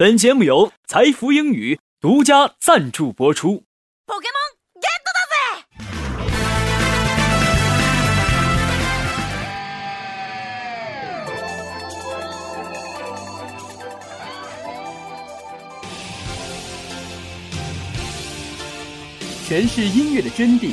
本节目由财富英语独家赞助播出。诠释音乐的真谛，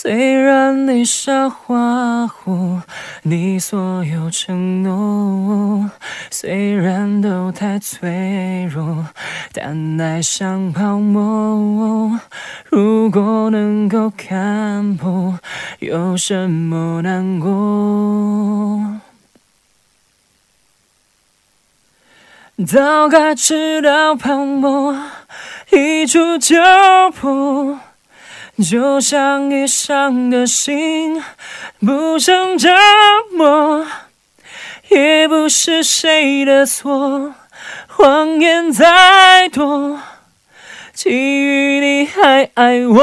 虽然你傻花火，你所有承诺虽然都太脆弱，但爱像泡沫。如果能够看破，有什么难过？早该知道泡沫一触就破。就像已伤的心，不想折磨，也不是谁的错。谎言再多，基于你还爱我。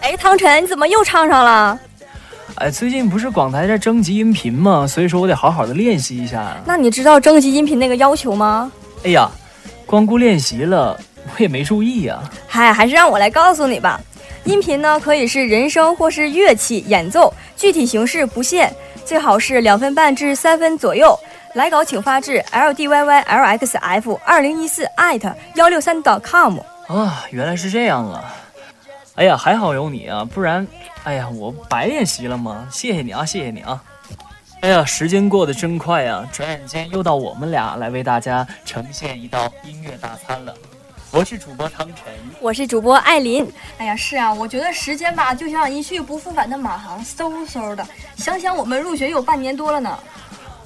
哎，汤臣，你怎么又唱上了？哎，最近不是广台在征集音频吗？所以说我得好好的练习一下。那你知道征集音频那个要求吗？哎呀，光顾练习了。我也没注意呀，嗨，还是让我来告诉你吧。音频呢，可以是人声或是乐器演奏，具体形式不限，最好是两分半至三分左右。来稿请发至 l d y y l x f 二零一四艾特幺六三 .com。啊，原来是这样啊！哎呀，还好有你啊，不然，哎呀，我白练习了吗？谢谢你啊，谢谢你啊！哎呀，时间过得真快啊，转眼间又到我们俩来为大家呈现一道音乐大餐了。我是主播汤晨，我是主播艾琳。哎呀，是啊，我觉得时间吧，就像一去不复返的马航，嗖嗖的。想想我们入学有半年多了呢。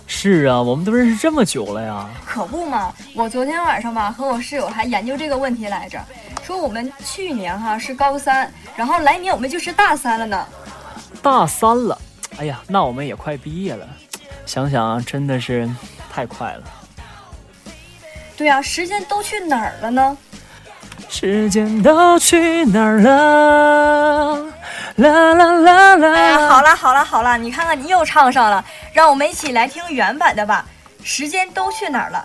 是啊，我们都认识这么久了呀。可不嘛，我昨天晚上吧，和我室友还研究这个问题来着，说我们去年哈是高三，然后来年我们就是大三了呢。大三了，哎呀，那我们也快毕业了。想想啊，真的是太快了。对呀，时间都去哪儿了呢？时间都去哪儿了？啦啦啦啦！哎呀，好了好了好了，你看看你又唱上了，让我们一起来听原版的吧。时间都去哪儿了？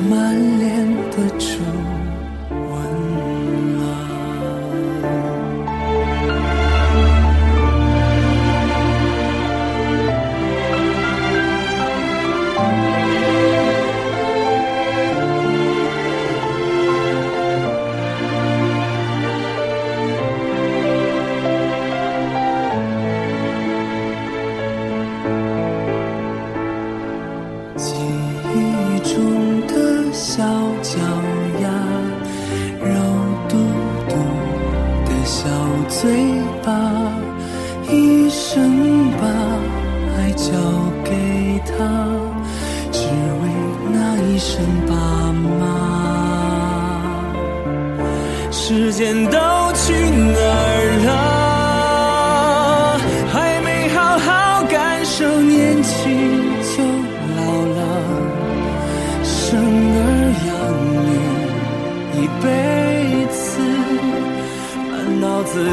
满脸的皱。交给他，只为那一声爸妈。时间。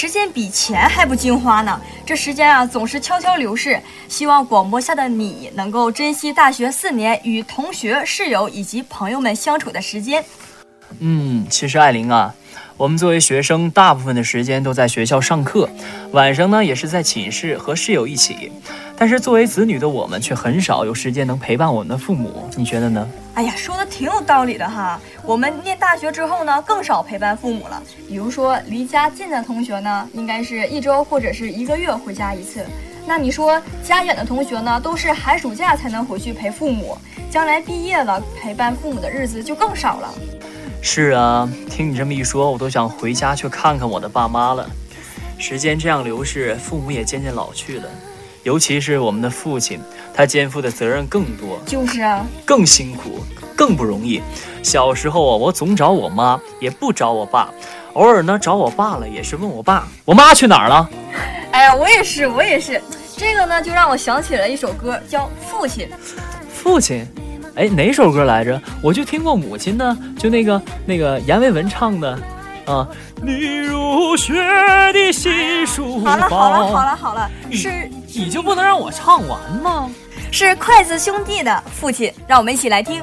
时间比钱还不经花呢，这时间啊总是悄悄流逝。希望广播下的你能够珍惜大学四年与同学、室友以及朋友们相处的时间。嗯，其实艾琳啊，我们作为学生，大部分的时间都在学校上课，晚上呢也是在寝室和室友一起。但是作为子女的我们，却很少有时间能陪伴我们的父母，你觉得呢？哎呀，说的挺有道理的哈。我们念大学之后呢，更少陪伴父母了。比如说离家近的同学呢，应该是一周或者是一个月回家一次。那你说家远的同学呢，都是寒暑假才能回去陪父母。将来毕业了，陪伴父母的日子就更少了。是啊，听你这么一说，我都想回家去看看我的爸妈了。时间这样流逝，父母也渐渐老去了。尤其是我们的父亲，他肩负的责任更多，就是啊，更辛苦，更不容易。小时候啊，我总找我妈，也不找我爸。偶尔呢，找我爸了，也是问我爸，我妈去哪儿了？哎呀，我也是，我也是。这个呢，就让我想起了一首歌，叫《父亲》。父亲，哎，哪首歌来着？我就听过母亲呢，就那个那个阎维文唱的。啊！你如雪的新书包。好了好了好了好了，是你就不能让我唱完吗？是筷子兄弟的父亲，让我们一起来听。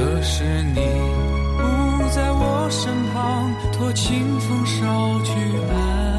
可是你不在我身旁，托清风捎去安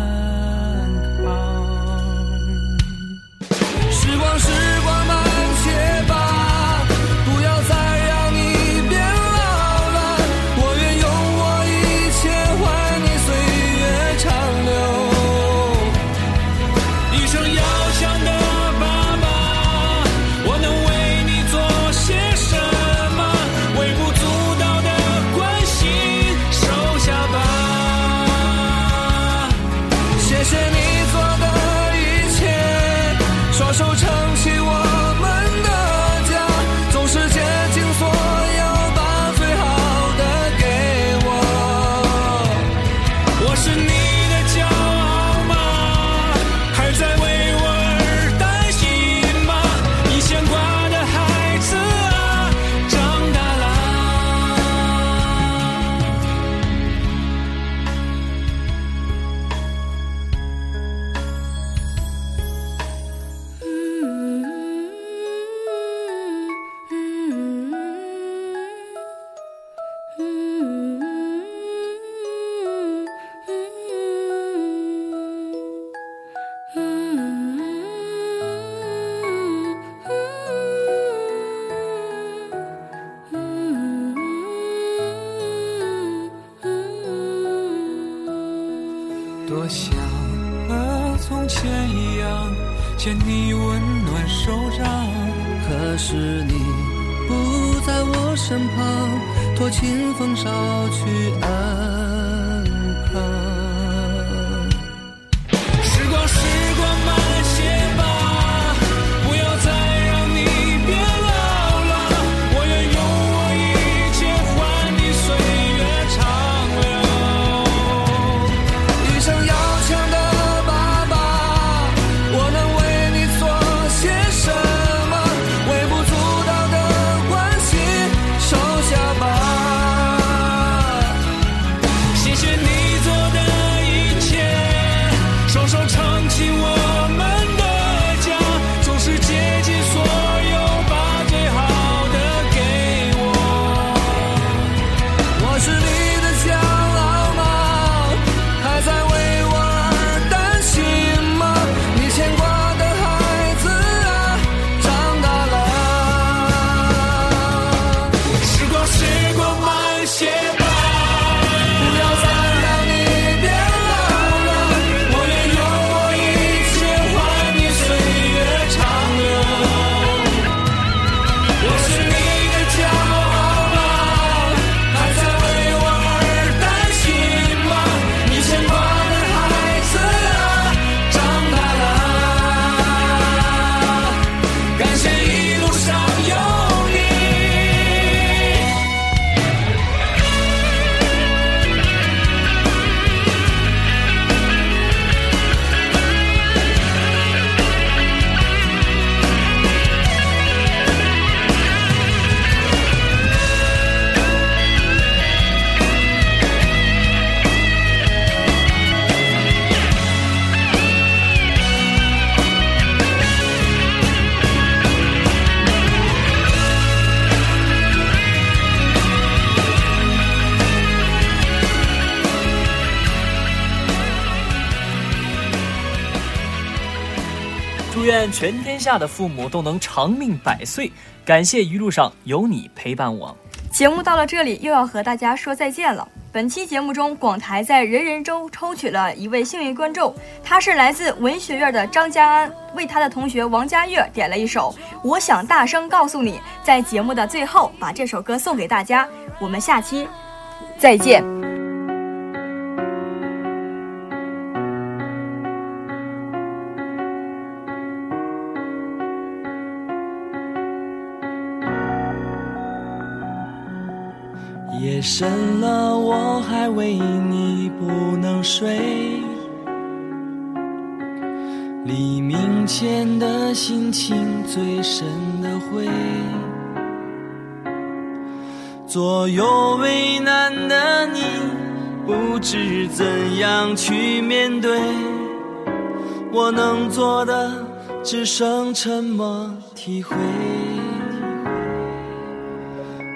身旁，托清风捎去安愿全天下的父母都能长命百岁。感谢一路上有你陪伴我。节目到了这里，又要和大家说再见了。本期节目中，广台在人人中抽取了一位幸运观众，他是来自文学院的张家安，为他的同学王佳悦点了一首《我想大声告诉你》。在节目的最后，把这首歌送给大家。我们下期再见。夜深了，我还为你不能睡。黎明前的心情最深的灰，左右为难的你，不知怎样去面对。我能做的只剩沉默体会。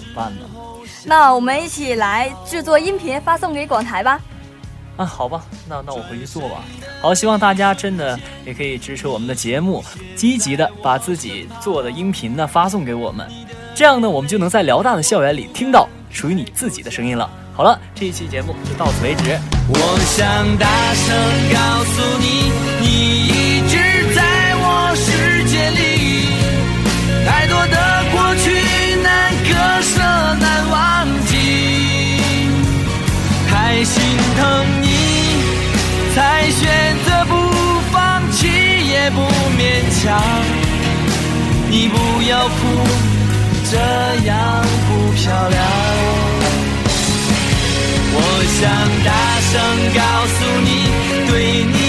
怎么办呢？那我们一起来制作音频发送给广台吧。啊，好吧，那那我回去做吧。好，希望大家真的也可以支持我们的节目，积极的把自己做的音频呢发送给我们，这样呢，我们就能在辽大的校园里听到属于你自己的声音了。好了，这一期节目就到此为止。我想大声告诉你，你割舍难忘记，太心疼你，才选择不放弃也不勉强。你不要哭，这样不漂亮。我想大声告诉你，对你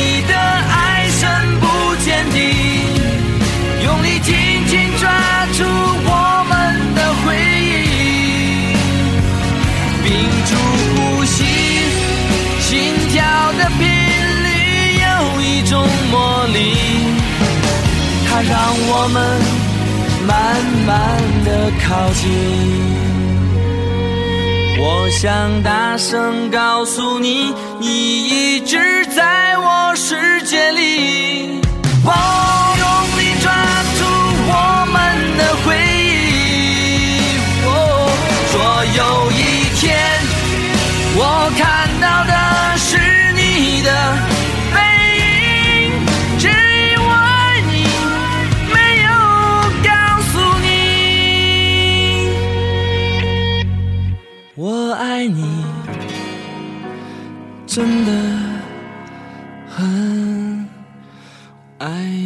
让我们慢慢的靠近。我想大声告诉你，你一直在我世界里。我用力抓住我们的回忆。哦，说有一天，我看到的是你的爱你，真的很爱你。